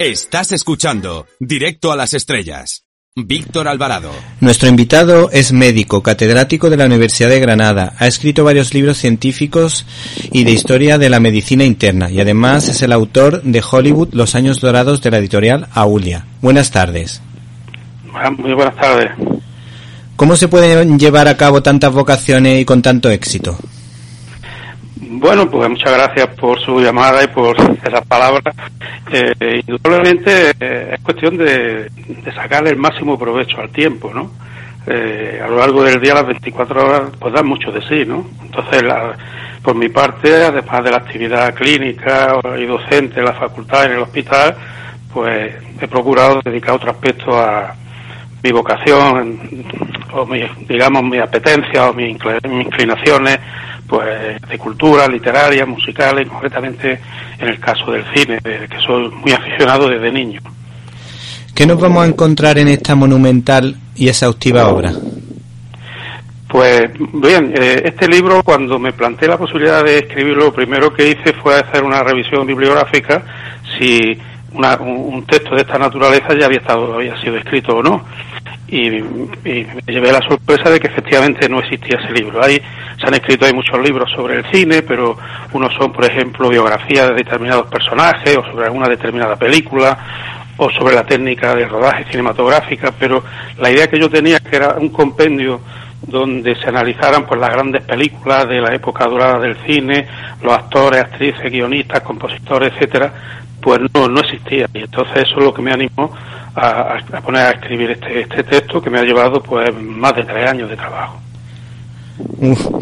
Estás escuchando Directo a las Estrellas. Víctor Alvarado. Nuestro invitado es médico, catedrático de la Universidad de Granada. Ha escrito varios libros científicos y de historia de la medicina interna y además es el autor de Hollywood Los años dorados de la editorial Aulia. Buenas tardes. Muy buenas tardes. ¿Cómo se pueden llevar a cabo tantas vocaciones y con tanto éxito? Bueno, pues muchas gracias por su llamada y por esas palabras. Eh, indudablemente eh, es cuestión de, sacarle el máximo provecho al tiempo, ¿no? Eh, a lo largo del día, las 24 horas, pues dan mucho de sí, ¿no? Entonces, por mi parte, además de la actividad clínica y docente en la facultad, en el hospital, pues he procurado dedicar otro aspecto a mi vocación, o mi, digamos, mi apetencia o mis inclinaciones pues de cultura, literaria, musical y concretamente en el caso del cine, que soy muy aficionado desde niño. ¿Qué nos vamos a encontrar en esta monumental y exhaustiva obra? Pues bien, eh, este libro cuando me planteé la posibilidad de escribirlo, lo primero que hice fue hacer una revisión bibliográfica si un, texto de esta naturaleza ya había estado había sido escrito o no y, me llevé la sorpresa de que efectivamente no existía ese libro. Hay, se han escrito hay muchos libros sobre el cine, pero unos son, por ejemplo, biografías de determinados personajes o sobre alguna determinada película o sobre la técnica de rodaje cinematográfica, pero la idea que yo tenía que era un compendio donde se analizaran pues las grandes películas de la época dorada del cine, los actores, actrices, guionistas, compositores, etcétera, pues no, no existía. Y entonces eso es lo que me animó a, poner a escribir este, este texto que me ha llevado pues más de tres años de trabajo.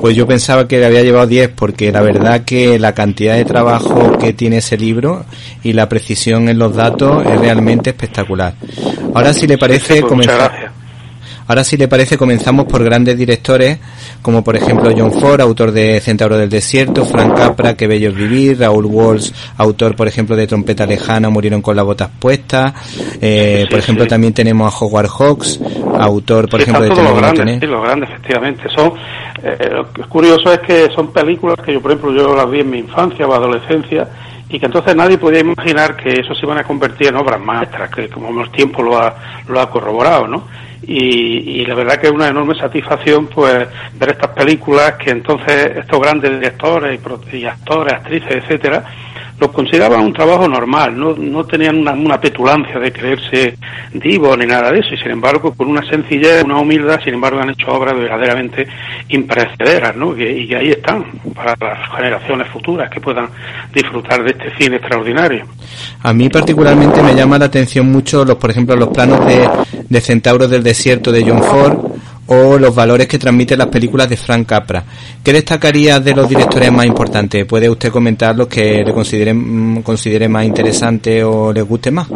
Pues yo pensaba que le había llevado diez porque la verdad que la cantidad de trabajo que tiene ese libro y la precisión en los datos es realmente espectacular. Ahora si le parece pues comenzar Ahora, si le parece, comenzamos por grandes directores, como por ejemplo John Ford, autor de Centauro del Desierto, Frank Capra, Que Bello es Vivir, Raúl Walsh, autor, por ejemplo, de Trompeta Lejana, Murieron con las botas puestas, eh, por ejemplo, también tenemos a Howard Hawks, autor, por ejemplo, de los grandes, sí, los grandes, efectivamente. Son, eh, lo que es curioso es que son películas que yo, por ejemplo, yo las vi en mi infancia o adolescencia, y que entonces nadie podía imaginar que eso se iban a convertir en obras maestras, que como el tiempo lo ha, lo ha corroborado, ¿no? y, la verdad que es una enorme satisfacción pues ver estas películas que entonces estos grandes directores y, actores, actrices, etcétera, lo consideraban un trabajo normal, no, no tenían una, petulancia de creerse divos ni nada de eso, y sin embargo, con una sencillez, una humildad, sin embargo, han hecho obras verdaderamente imperecederas, ¿no? Y, que ahí están, para las generaciones futuras que puedan disfrutar de este cine extraordinario. A mí particularmente me llama la atención mucho, los, por ejemplo, los planos de, de Centauros del Desierto de John Ford, o los valores que transmiten las películas de Frank Capra. ¿Qué destacaría de los directores más importantes? ¿Puede usted comentar los que le considere, mm, considere más interesante o le guste más?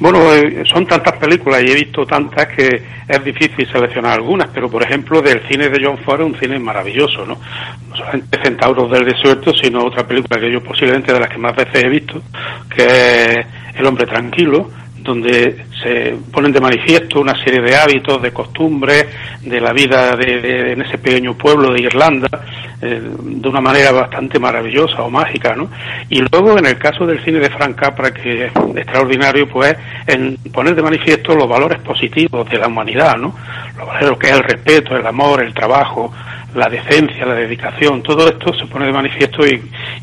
Bueno, eh, son tantas películas y he visto tantas que es difícil seleccionar algunas, pero por ejemplo del cine de John Ford, un cine maravilloso, ¿no? No solamente Centauros del Desierto, sino otra película que yo posiblemente de las que más veces he visto, que es El hombre tranquilo, donde se ponen de manifiesto una serie de hábitos, de costumbres, de la vida de, en ese pequeño pueblo de Irlanda, eh, de una manera bastante maravillosa o mágica, ¿no? Y luego, en el caso del cine de Frank Capra, que es extraordinario, pues, en poner de manifiesto los valores positivos de la humanidad, ¿no? Los valores que es el respeto, el amor, el trabajo, la decencia, la dedicación, todo esto se pone de manifiesto y,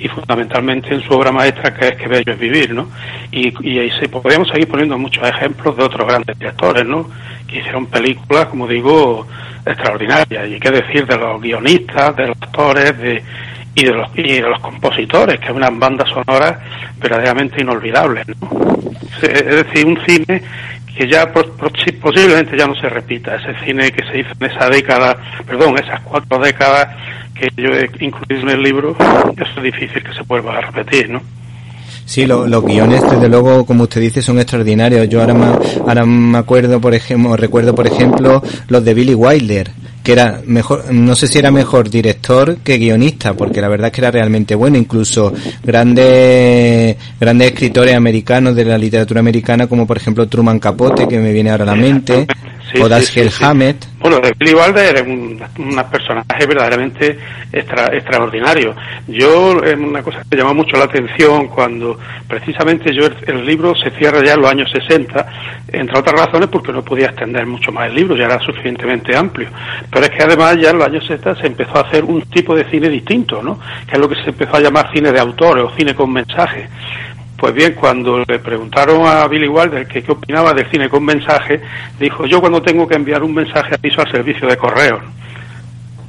fundamentalmente en su obra maestra que es Que Bello es Vivir, ¿no? Y, y, se podríamos seguir poniendo muchos ejemplos de otros grandes directores, ¿no? Que hicieron películas, como digo, extraordinarias. Y qué decir de los guionistas, de los actores, de, y de los y de los compositores, que es unas bandas sonoras verdaderamente inolvidables, ¿no? Es decir, un cine que ya posiblemente ya no se repita. Ese cine que se hizo en esa década, perdón, esas cuatro décadas que yo he incluido en el libro, es difícil que se vuelva a repetir, ¿no? Sí, los guiones, desde luego, como usted dice, son extraordinarios. Yo ahora me, ahora me acuerdo, por ejemplo, recuerdo, por ejemplo, los de Billy Wilder, que era mejor, no sé si era mejor director que guionista, porque la verdad es que era realmente bueno. Incluso grandes, grandes escritores americanos de la literatura americana, como por ejemplo Truman Capote, que me viene ahora a la mente. O Dashiell Hammett. Bueno, Billy Wilder es un, personaje verdaderamente extra, extraordinario. Yo, es una cosa que me llama mucho la atención cuando precisamente yo el, libro se cierra ya en los años 60, entre otras razones porque no podía extender mucho más el libro, ya era suficientemente amplio. Pero es que además ya en los años 60 se empezó a hacer un tipo de cine distinto, ¿no? Que es lo que se empezó a llamar cine de autor o cine con mensaje. Pues bien, cuando le preguntaron a Billy Wilder que qué opinaba del cine con mensaje, dijo, yo cuando tengo que enviar un mensaje aviso al servicio de correo.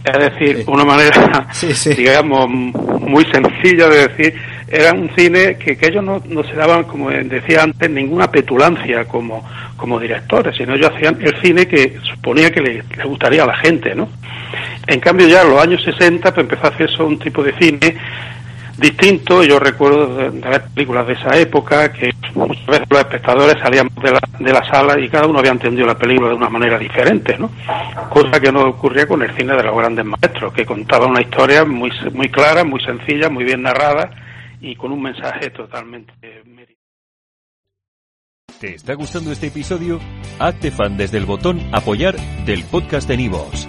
Es decir, una manera, digamos, muy sencilla de decir, era un cine que, que ellos no, no, se daban, como decía antes, ninguna petulancia como, como directores, sino ellos hacían el cine que suponía que le, le gustaría a la gente, ¿no? En cambio ya en los años 60 pues empezó a hacer eso un tipo de cine distinto. Yo recuerdo de, ver películas de esa época que muchas veces los espectadores salíamos de la, de la sala y cada uno había entendido la película de una manera diferente, ¿no? Cosa que no ocurría con el cine de los grandes maestros, que contaba una historia muy, muy clara, muy sencilla, muy bien narrada y con un mensaje totalmente ¿Te está gustando este episodio? Hazte fan desde el botón apoyar del podcast de Nivos.